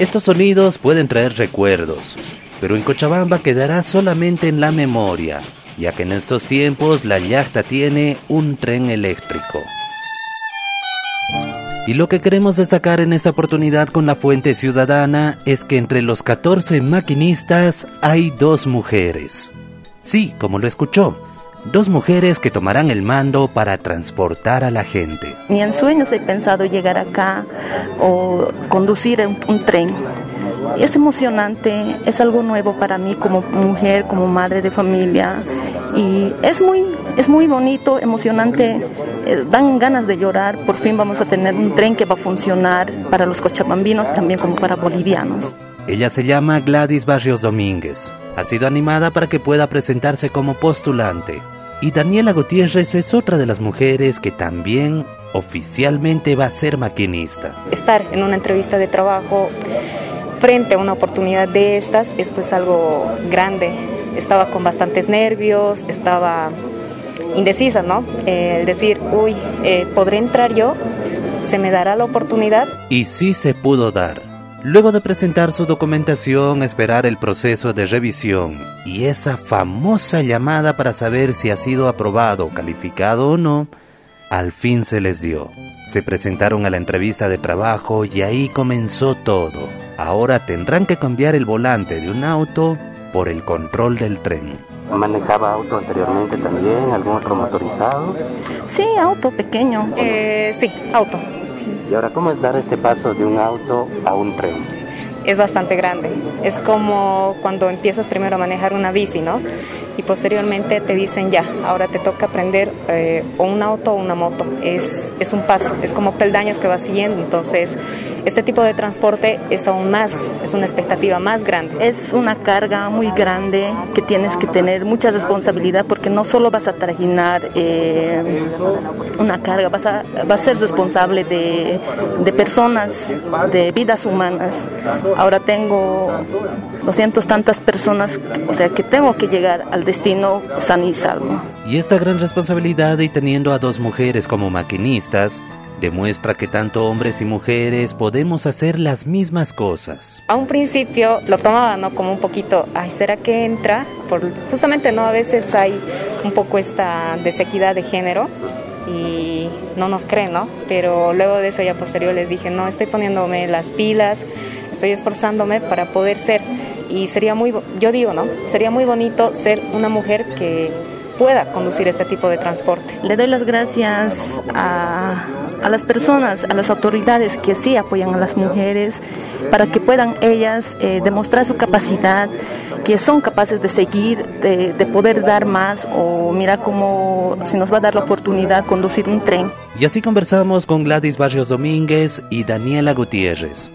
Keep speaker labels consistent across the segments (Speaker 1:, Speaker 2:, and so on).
Speaker 1: Estos sonidos pueden traer recuerdos, pero en Cochabamba quedará solamente en la memoria, ya que en estos tiempos la yachta tiene un tren eléctrico. Y lo que queremos destacar en esta oportunidad con la Fuente Ciudadana es que entre los 14 maquinistas hay dos mujeres. Sí, como lo escuchó, dos mujeres que tomarán el mando para transportar a la gente.
Speaker 2: Ni en sueños he pensado llegar acá o conducir un, un tren. Es emocionante, es algo nuevo para mí como mujer, como madre de familia y es muy, es muy bonito, emocionante, eh, dan ganas de llorar, por fin vamos a tener un tren que va a funcionar para los cochabambinos también como para bolivianos.
Speaker 1: Ella se llama Gladys Barrios Domínguez. Ha sido animada para que pueda presentarse como postulante. Y Daniela Gutiérrez es otra de las mujeres que también oficialmente va a ser maquinista.
Speaker 3: Estar en una entrevista de trabajo frente a una oportunidad de estas es pues algo grande. Estaba con bastantes nervios, estaba indecisa, ¿no? Eh, decir, uy, eh, ¿podré entrar yo? ¿Se me dará la oportunidad?
Speaker 1: Y sí se pudo dar. Luego de presentar su documentación, esperar el proceso de revisión y esa famosa llamada para saber si ha sido aprobado calificado o no, al fin se les dio. Se presentaron a la entrevista de trabajo y ahí comenzó todo. Ahora tendrán que cambiar el volante de un auto por el control del tren.
Speaker 4: ¿Manejaba auto anteriormente también? ¿Algún otro motorizado?
Speaker 2: Sí, auto pequeño.
Speaker 3: Eh, sí, auto.
Speaker 4: ¿Y ahora cómo es dar este paso de un auto a un tren?
Speaker 3: Es bastante grande. Es como cuando empiezas primero a manejar una bici, ¿no? Y posteriormente te dicen ya, ahora te toca aprender eh, o un auto o una moto. Es, es un paso, es como peldaños que vas siguiendo. Entonces, este tipo de transporte es aún más, es una expectativa más grande.
Speaker 2: Es una carga muy grande que tienes que tener mucha responsabilidad porque no solo vas a trajinar eh, una carga, vas a, vas a ser responsable de, de personas, de vidas humanas. Ahora tengo 200 tantas personas, o sea que tengo que llegar al destino san y salvo.
Speaker 1: Y esta gran responsabilidad y teniendo a dos mujeres como maquinistas, demuestra que tanto hombres y mujeres podemos hacer las mismas cosas.
Speaker 3: A un principio lo tomaba ¿no? como un poquito, ay, ¿será que entra? Por, justamente no a veces hay un poco esta desequidad de género y no nos creen, ¿no? Pero luego de eso ya posterior les dije, no, estoy poniéndome las pilas, estoy esforzándome para poder ser y sería muy, yo digo, ¿no? Sería muy bonito ser una mujer que pueda conducir este tipo de transporte.
Speaker 2: Le doy las gracias a, a, las personas, a las autoridades que sí apoyan a las mujeres para que puedan ellas eh, demostrar su capacidad, que son capaces de seguir, de, de poder dar más o mira cómo se nos va a dar la oportunidad de conducir un tren.
Speaker 1: Y así conversamos con Gladys Barrios Domínguez y Daniela Gutiérrez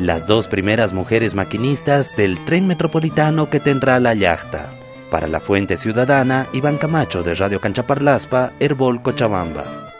Speaker 1: las dos primeras mujeres maquinistas del tren metropolitano que tendrá la yachta. Para la Fuente Ciudadana, Iván Camacho de Radio Canchaparlaspa, Herbol Cochabamba.